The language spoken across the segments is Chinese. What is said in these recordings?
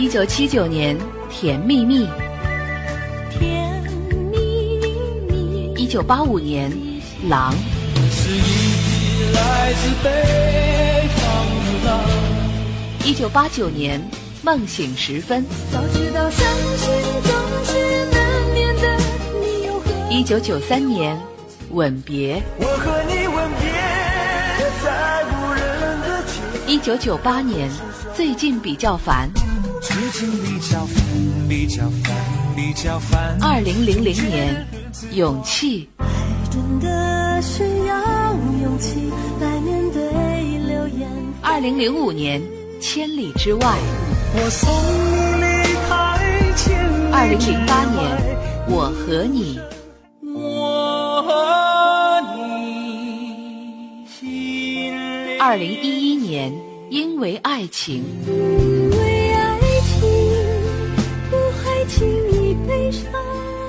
一九七九年，《甜蜜蜜》。甜蜜蜜。一九八五年，《狼》。是一匹来自北方的狼。一九八九年，《梦醒时分》。早知道伤心总是难免的，你又何一九九三年，《吻别》。我和你吻别在无人的街。一九九八年，最近比较烦。最近比较烦，比较烦，比较烦。二零零零年，勇气。爱真的需要勇气来面对流言。二零零五年，千里之外。我送你离开千里二零零八年，我和你。我和你心里二零一一年，因为爱情。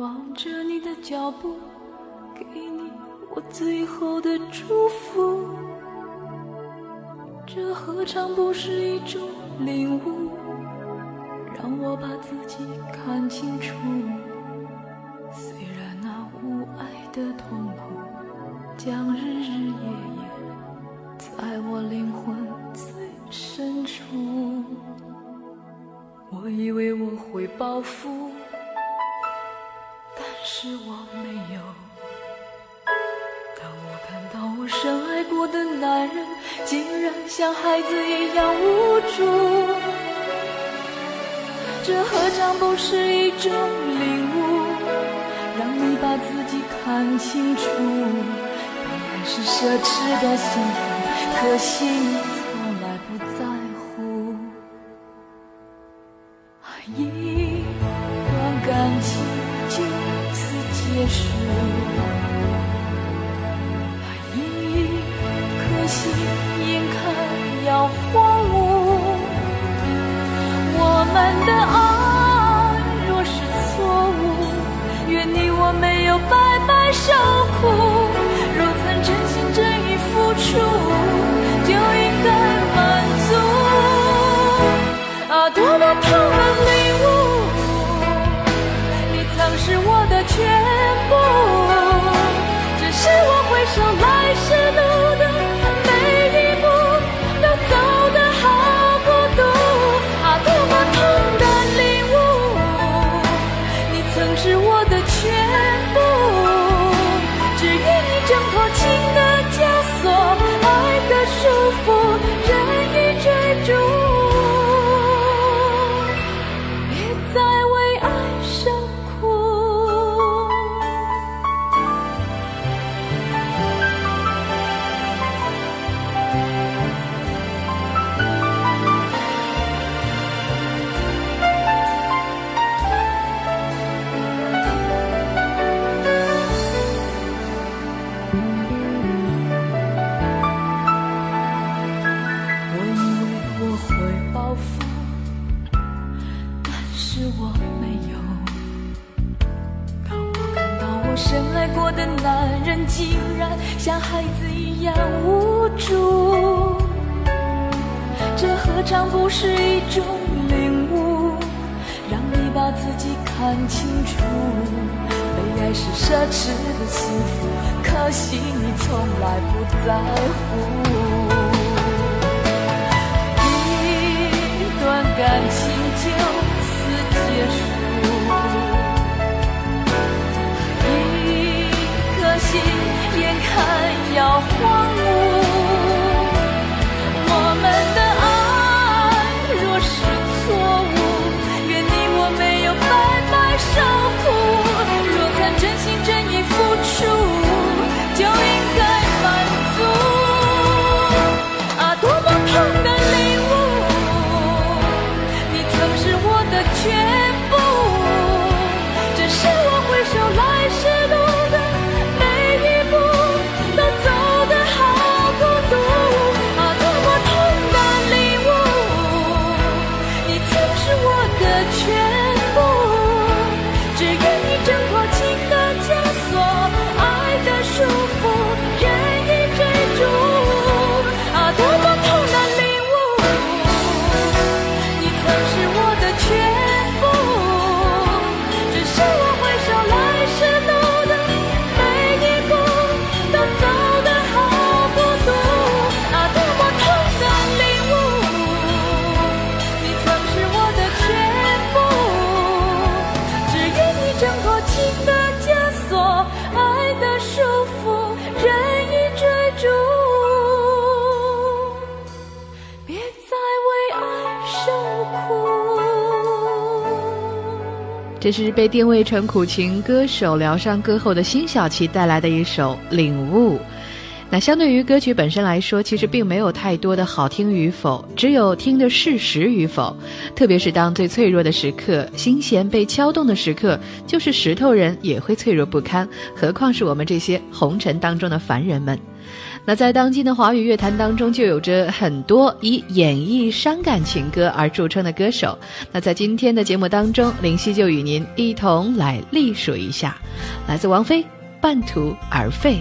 望着你的脚步，给你我最后的祝福。这何尝不是一种领悟？让我把自己看清楚。这何尝不是一种领悟？让你把自己看清楚。被爱是奢侈的幸福，可惜这是被定位成苦情歌手疗伤歌后的辛晓琪带来的一首《领悟》。那相对于歌曲本身来说，其实并没有太多的好听与否，只有听的事实与否。特别是当最脆弱的时刻，心弦被敲动的时刻，就是石头人也会脆弱不堪，何况是我们这些红尘当中的凡人们。那在当今的华语乐坛当中，就有着很多以演绎伤感情歌而著称的歌手。那在今天的节目当中，林夕就与您一同来历数一下，来自王菲《半途而废》。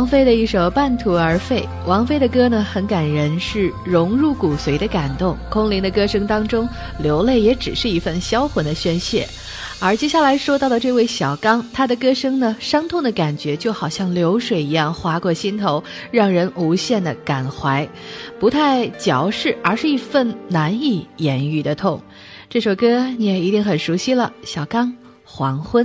王菲的一首《半途而废》，王菲的歌呢很感人，是融入骨髓的感动。空灵的歌声当中，流泪也只是一份销魂的宣泄。而接下来说到的这位小刚，他的歌声呢，伤痛的感觉就好像流水一样划过心头，让人无限的感怀，不太矫饰，而是一份难以言喻的痛。这首歌你也一定很熟悉了，小刚《黄昏》。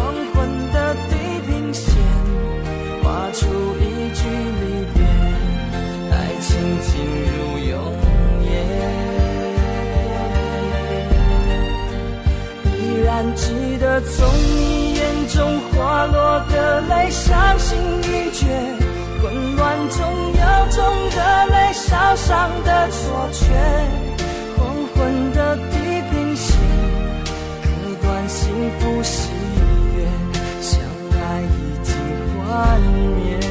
从你眼中滑落的泪，伤心欲绝，混乱中有种热泪烧伤的错觉。黄昏的地平线，割断幸福喜悦，相爱已经幻灭。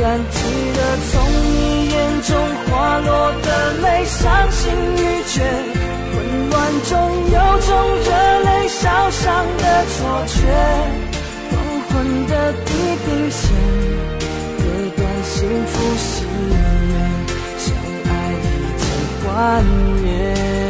依然记得从你眼中滑落的泪，伤心欲绝，混乱中有种热泪烧伤的错觉。黄昏的地平线，割断幸福喜悦。相爱已经幻灭。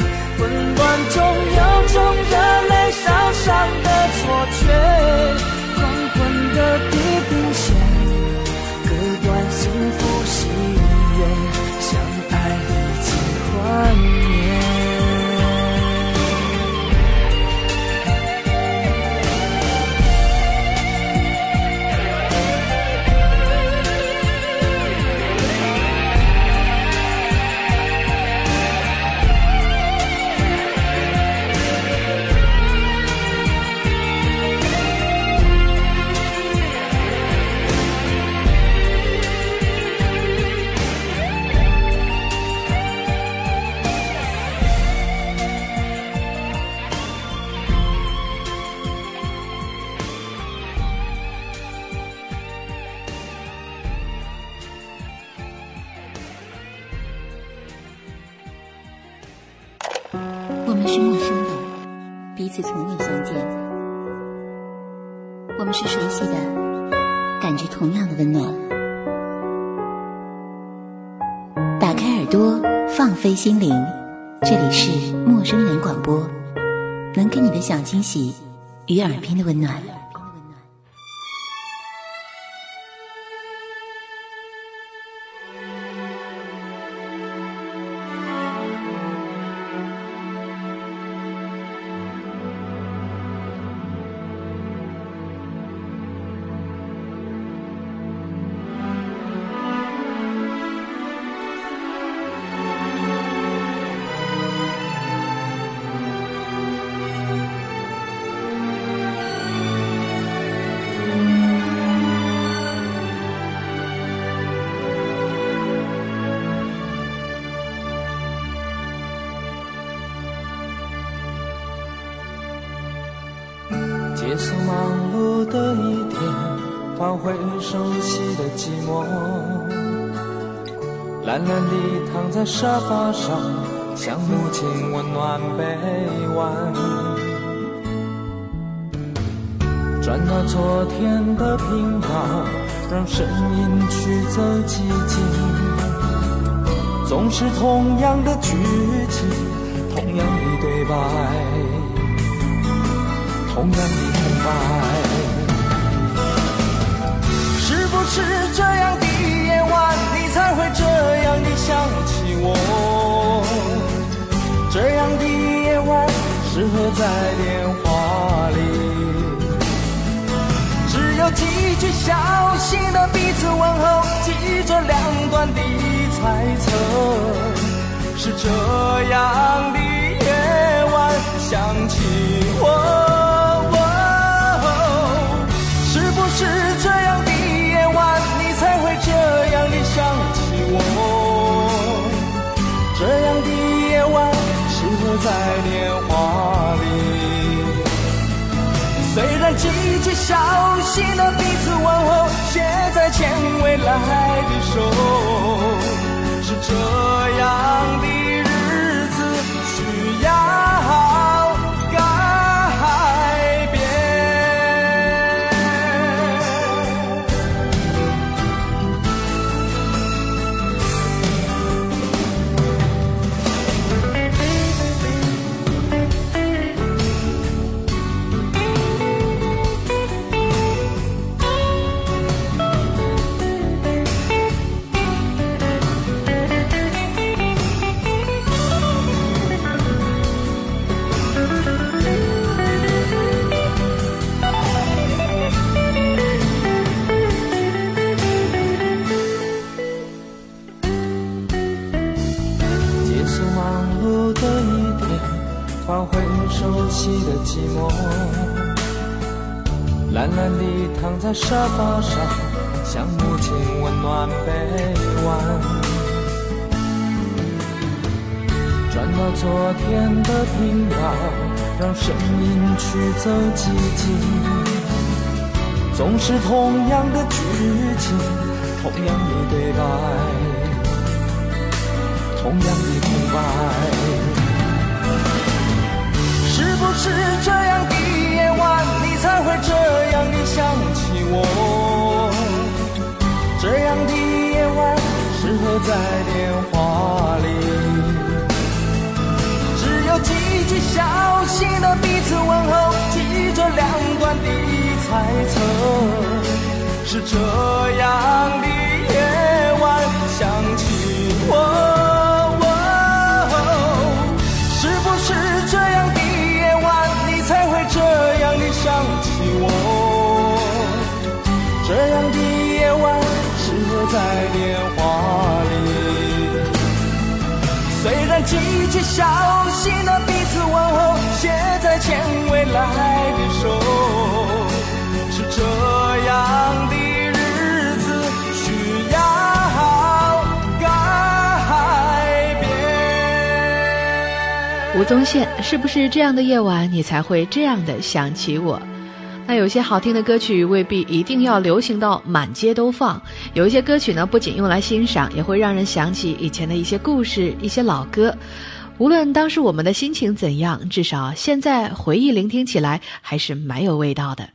混乱中有种热泪烧伤的错觉，黄昏的地平线，割断幸福喜悦，相爱已经幻灭。心灵，这里是陌生人广播，能给你的小惊喜与耳边的温暖。样的剧情，同样的对白，同样的空白。是不是这样的夜晚，你才会这样的想起我？这样的夜晚，适合在电话里。只有几句小心的彼此问候，记着两端的猜测。是这样的夜晚，想起我。是不是这样的夜晚，你才会这样的想起我？这样的夜晚，适合在电话里。虽然几句小心的彼此问候，写在牵未来的手，这样的熟悉的寂寞。懒懒地躺在沙发上，想母亲温暖臂弯。转到昨天的频道，让声音驱走寂静。总是同样的剧情，同样的对白。同样的空白。是不是这样的夜晚，你才会这样的想起我？这样的夜晚，适合在电话里。只有几句小心的彼此问候，记着两端的猜测。是这样的夜晚，想起我。这样的夜晚，适合在电话里。虽然几句小心的彼此问候，现在牵未来的手，是这样的日子需要改变。吴宗宪，是不是这样的夜晚，你才会这样的想起我？那有些好听的歌曲未必一定要流行到满街都放，有一些歌曲呢，不仅用来欣赏，也会让人想起以前的一些故事、一些老歌。无论当时我们的心情怎样，至少现在回忆聆听起来还是蛮有味道的。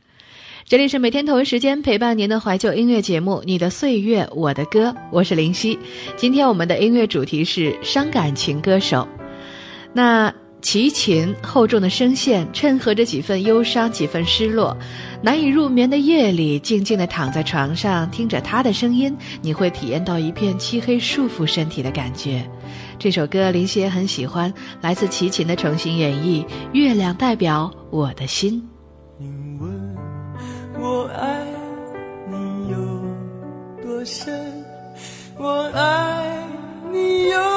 这里是每天同一时间陪伴您的怀旧音乐节目《你的岁月我的歌》，我是林夕。今天我们的音乐主题是伤感情歌手。那齐秦厚重的声线衬合着几分忧伤，几分失落。难以入眠的夜里，静静的躺在床上，听着他的声音，你会体验到一片漆黑束缚身体的感觉。这首歌林夕也很喜欢，来自齐秦的重新演绎，《月亮代表我的心》。你问我爱你有多深，我爱你有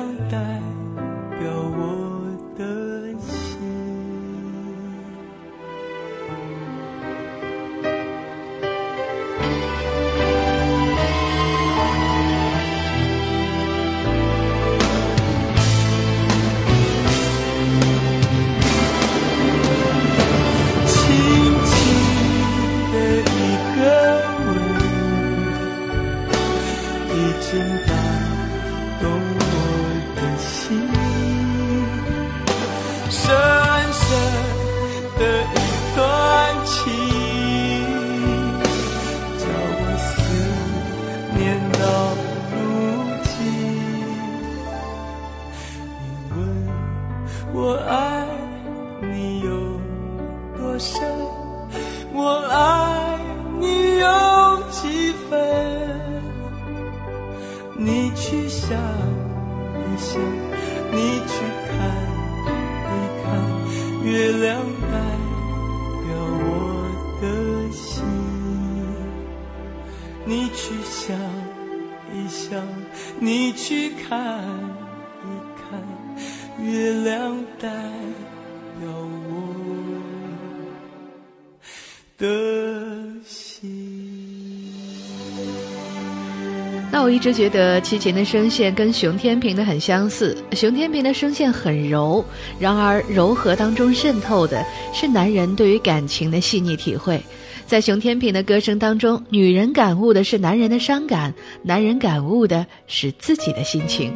直觉得齐秦的声线跟熊天平的很相似。熊天平的声线很柔，然而柔和当中渗透的是男人对于感情的细腻体会。在熊天平的歌声当中，女人感悟的是男人的伤感，男人感悟的是自己的心情。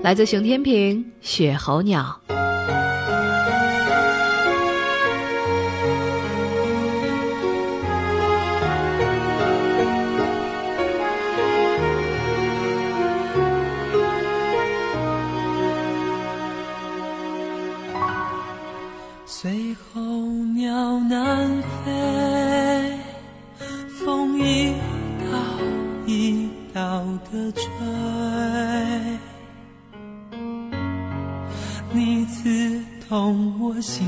来自熊天平《雪候鸟》。see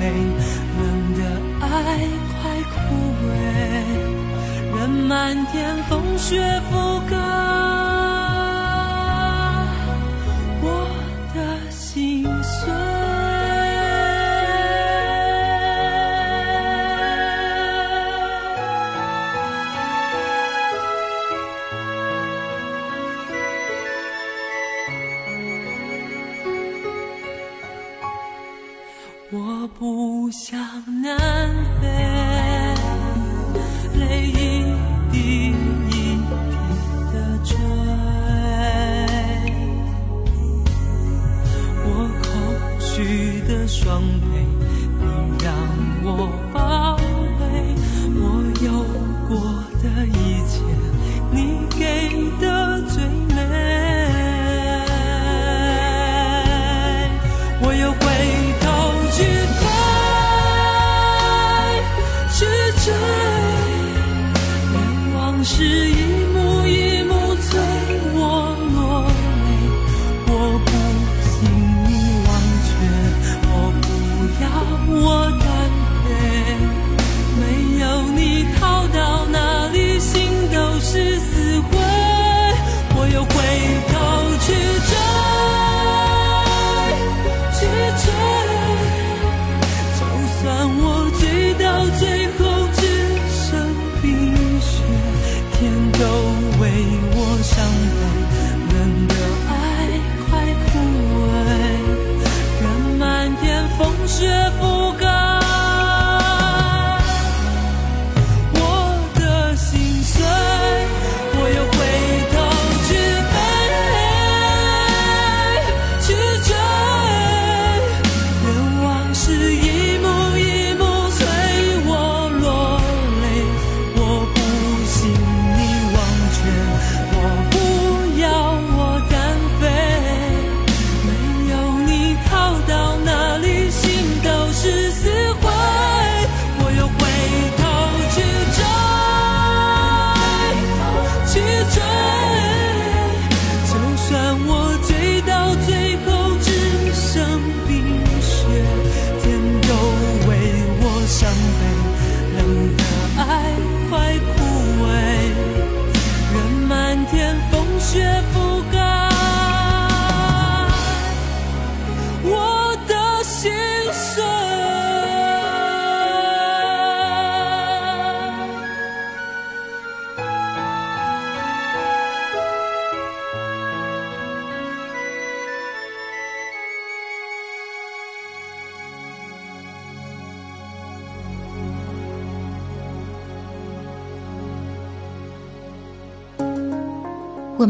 冷的爱快枯萎任漫天风雪风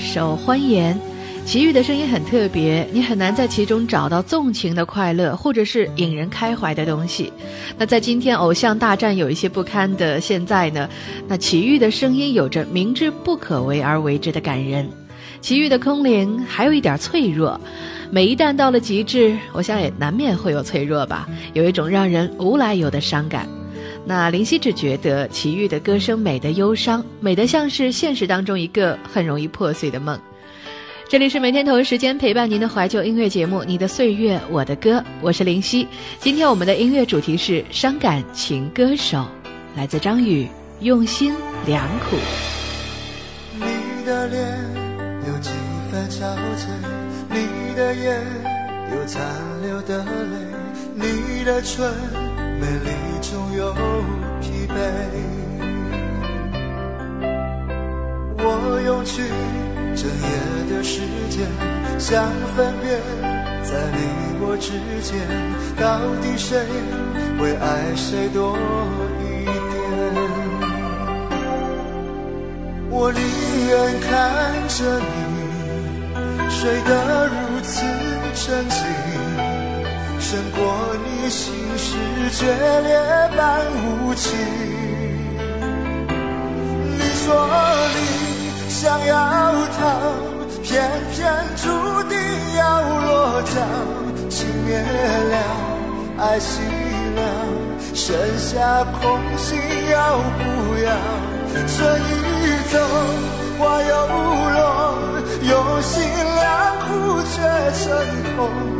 首《欢颜》，齐豫的声音很特别，你很难在其中找到纵情的快乐，或者是引人开怀的东西。那在今天偶像大战有一些不堪的现在呢，那齐豫的声音有着明知不可为而为之的感人。齐豫的空灵还有一点脆弱，每一旦到了极致，我想也难免会有脆弱吧，有一种让人无来由的伤感。那林夕只觉得齐豫的歌声美得忧伤，美得像是现实当中一个很容易破碎的梦。这里是每天同一时间陪伴您的怀旧音乐节目《你的岁月我的歌》，我是林夕。今天我们的音乐主题是伤感情歌手，来自张宇，用心良苦。你的脸有几分憔悴，你的眼有残留的泪，你的唇美丽有疲惫。我用去整夜的时间，想分辨在你我之间，到底谁会爱谁多一点。我宁愿看着你睡得如此沉静，胜过你心事决裂般无情。你说你想要逃，偏偏注定要落脚。情灭了，爱熄了，剩下空心要不要？春已走，花又落，用心良苦却成空。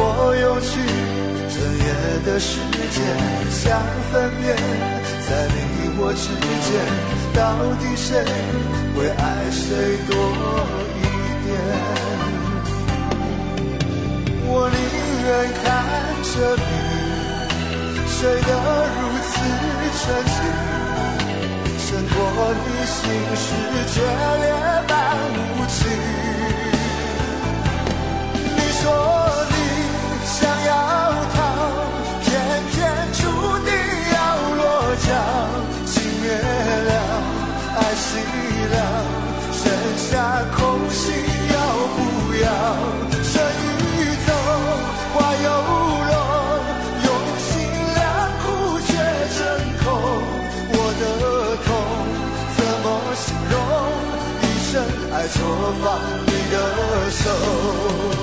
我用去整夜的时间，想分辨在你我之间，到底谁会爱谁多一点。我宁愿看着你睡得如此沉静，胜过你心事决裂般无情。说你想要逃偏偏注定要落脚情灭了爱熄了剩下空心要不要春已走花又落用心良苦却成空我的痛怎么形容一生爱错放你的手。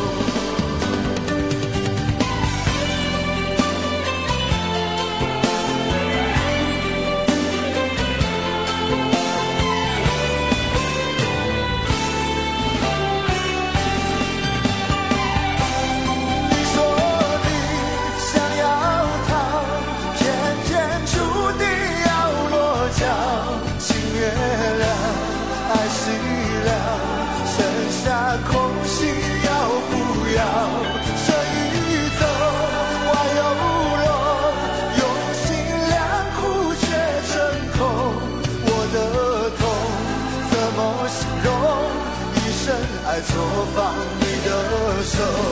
我放你的手。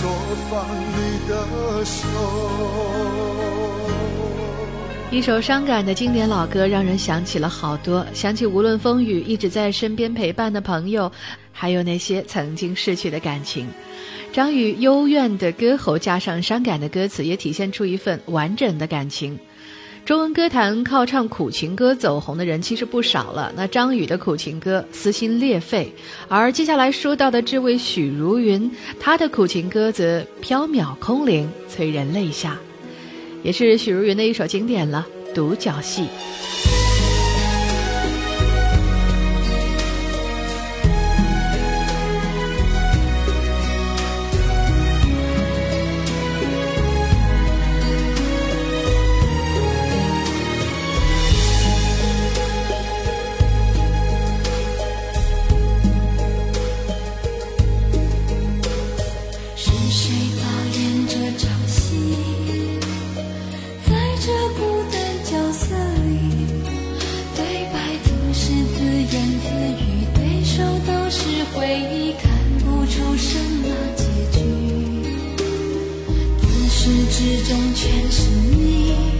说放你的手。一首伤感的经典老歌，让人想起了好多，想起无论风雨一直在身边陪伴的朋友，还有那些曾经逝去的感情。张宇幽怨的歌喉加上伤感的歌词，也体现出一份完整的感情。中文歌坛靠唱苦情歌走红的人其实不少了，那张宇的苦情歌撕心裂肺，而接下来说到的这位许茹芸，她的苦情歌则飘渺空灵，催人泪下。也是许茹芸的一首经典了，《独角戏》。始终全是你。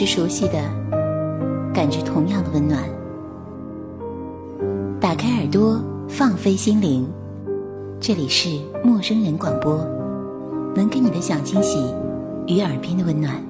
是熟悉的，感觉同样的温暖。打开耳朵，放飞心灵，这里是陌生人广播，能给你的小惊喜与耳边的温暖。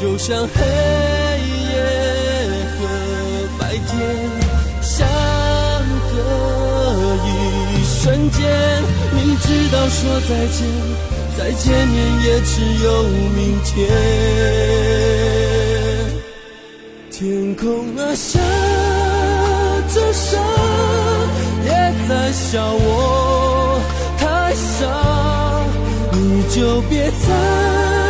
就像黑夜和白天相隔一瞬间，明知道说再见，再见面也只有明天。天空啊，下着沙，也在笑我太傻，你就别再。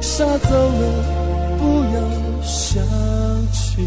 杀，走了，不要想起。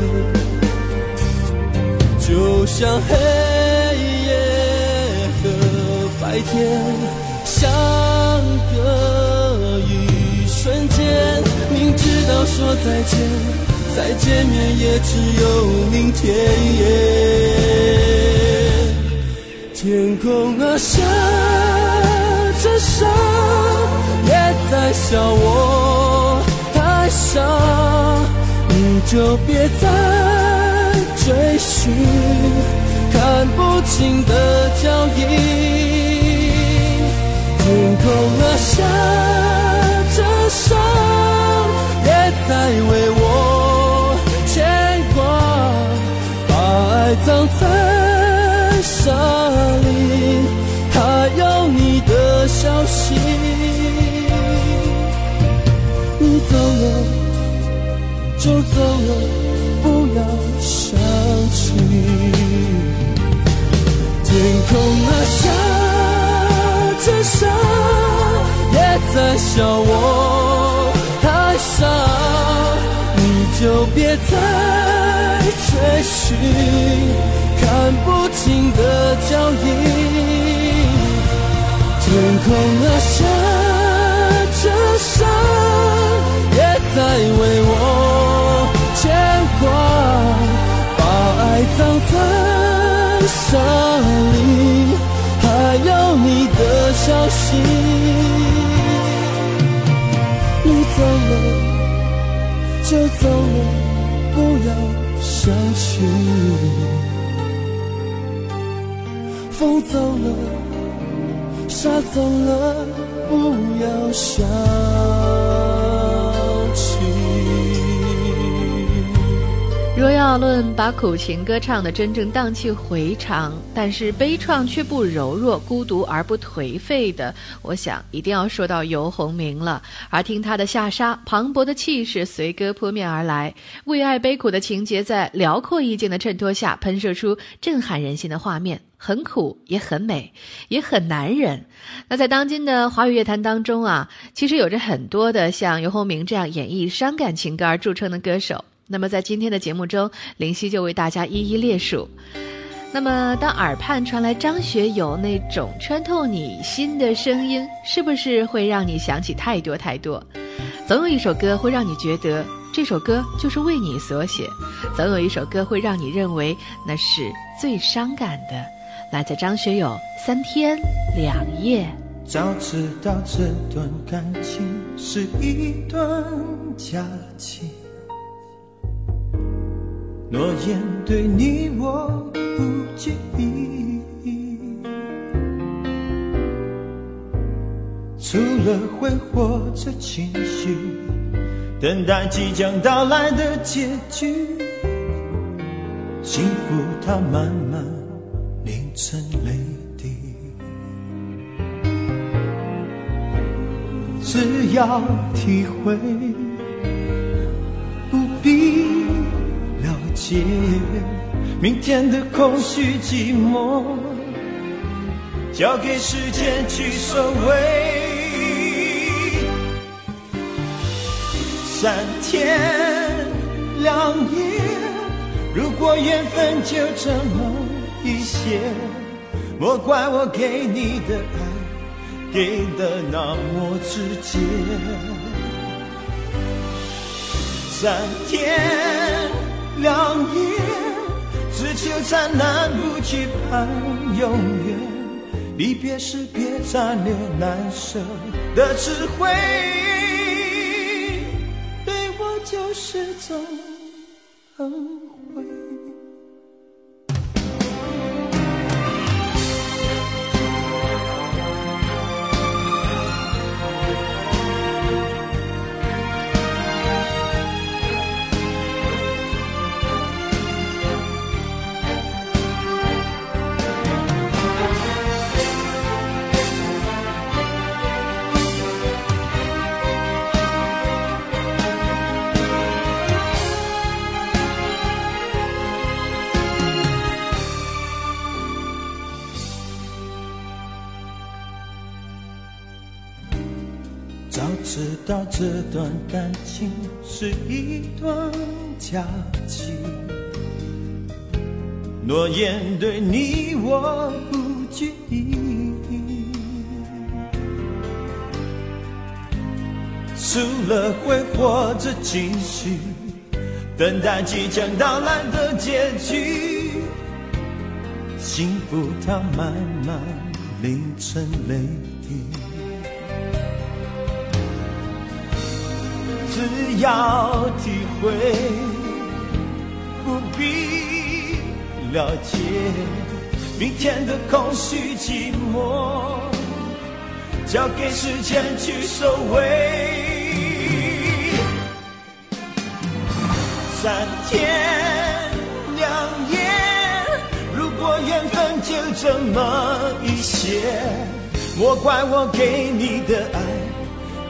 就像黑夜和白天相隔一瞬间。明知道说再见，再见面也只有明天。天空啊，下着沙，也在笑我太。傻，你就别再追寻看不清的脚印。天空啊，下着沙，也在为我牵挂，把爱葬在沙里，还有你的消息。你走了就走了，空啊，下着沙，也在笑我太傻。你就别再追寻看不清的脚印，天空落下着伤，也在为我牵挂，把爱葬在沙你走了。就走了，不要想起。风走了，沙走了，不要想。若要论把苦情歌唱的真正荡气回肠，但是悲怆却不柔弱，孤独而不颓废的，我想一定要说到游鸿明了。而听他的下沙，磅礴的气势随歌扑面而来，为爱悲苦的情节在辽阔意境的衬托下，喷射出震撼人心的画面，很苦也很美，也很男人。那在当今的华语乐坛当中啊，其实有着很多的像游鸿明这样演绎伤感情歌而著称的歌手。那么在今天的节目中，林夕就为大家一一列数。那么当耳畔传来张学友那种穿透你心的声音，是不是会让你想起太多太多？总有一首歌会让你觉得这首歌就是为你所写，总有一首歌会让你认为那是最伤感的。来自张学友《三天两夜》。早知道这段感情是一段假期。诺言对你我不介意，除了挥霍着情绪，等待即将到来的结局。幸福它慢慢凝成泪滴，只要体会。明天的空虚寂寞，交给时间去收尾。三天两夜，如果缘分就这么一些，莫怪我给你的爱给的那么直接。三天。两眼，只求灿烂，不期盼永远。离别时，别残留难舍的智慧，对我就是种。道这段感情是一段假期，诺言对你我不介意，除了挥霍着情绪，等待即将到来的结局，幸福它慢慢淋成泪只要体会，不必了解明天的空虚寂寞，交给时间去收尾。三天两夜，如果缘分就这么一些，莫怪我给你的爱。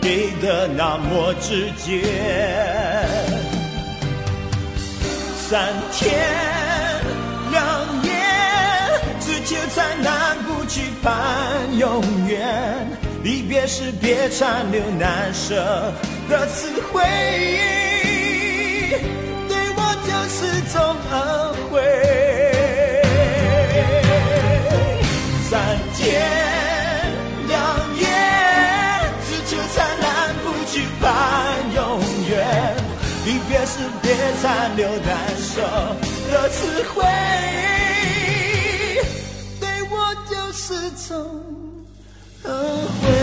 给的那么直接，三天两夜，只求灿烂，不惧盼永远。离别时别残留难舍的词汇，对我就是种恩惠。别残留难受的词汇，对我就是种后悔。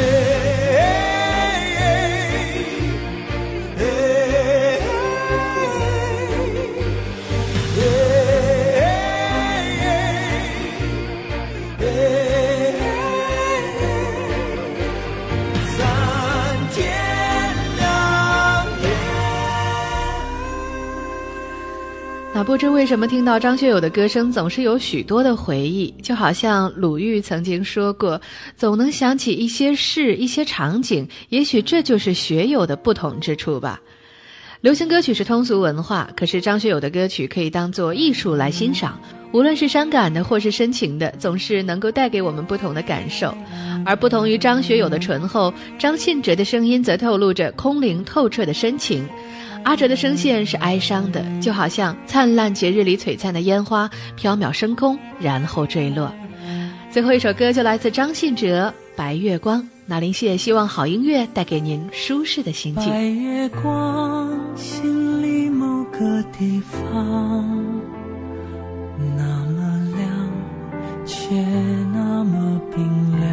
不知为什么听到张学友的歌声，总是有许多的回忆，就好像鲁豫曾经说过，总能想起一些事、一些场景，也许这就是学友的不同之处吧。流行歌曲是通俗文化，可是张学友的歌曲可以当做艺术来欣赏，无论是伤感的或是深情的，总是能够带给我们不同的感受。而不同于张学友的醇厚，张信哲的声音则透露着空灵透彻的深情。阿哲的声线是哀伤的，就好像灿烂节日里璀璨的烟花，飘渺升空，然后坠落。最后一首歌就来自张信哲《白月光》。那林谢希望好音乐带给您舒适的心境。白月光，心里某个地方，那么亮，却那么冰凉。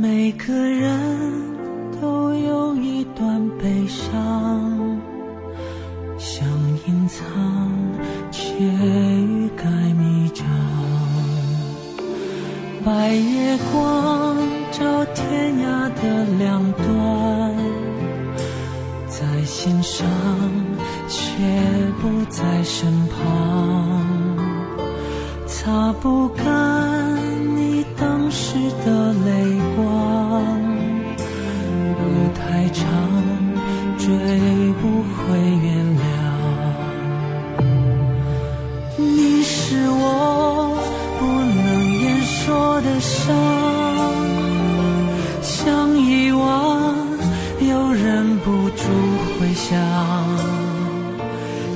每个人段悲伤，想隐藏，却欲盖弥彰。白月光照天涯的两端，在心上却不在身旁，擦不干你当时的泪光。路太长，追不回原谅。你是我不能言说的伤，想遗忘又忍不住回想，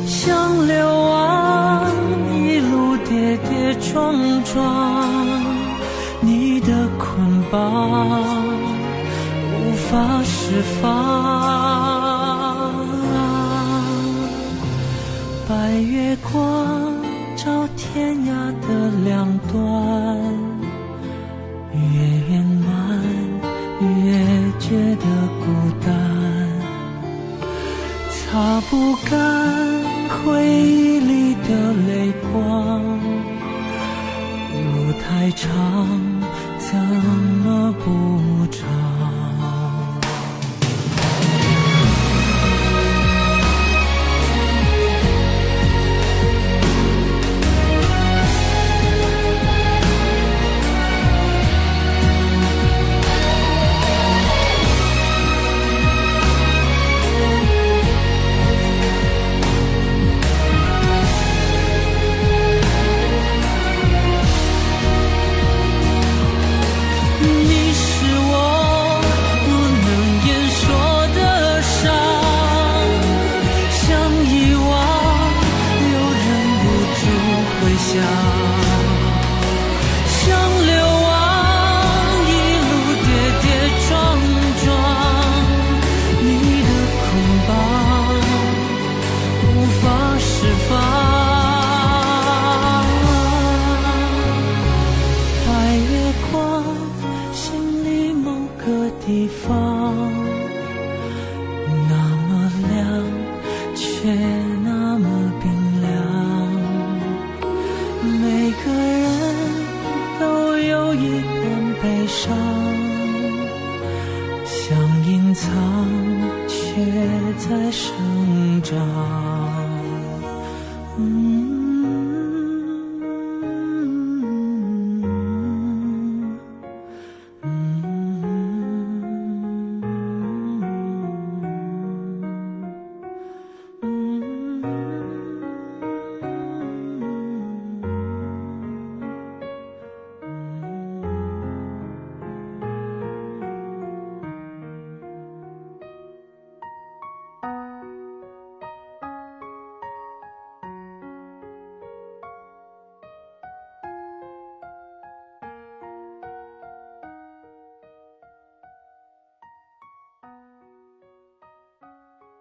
想流亡一路跌跌撞撞，你的捆绑。法释放。白月光照天涯的两端，越圆满越觉得孤单，擦不干回忆里的泪光，路太长，怎么不长？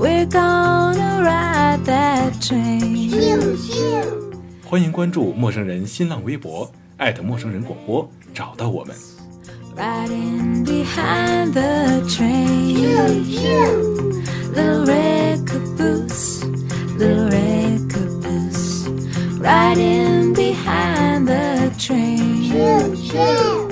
we're gonna ride that train 欢迎关注陌生人新浪微博陌生人广播找到我们 ride in behind the train to you the record boost the record boost ride in behind the train to you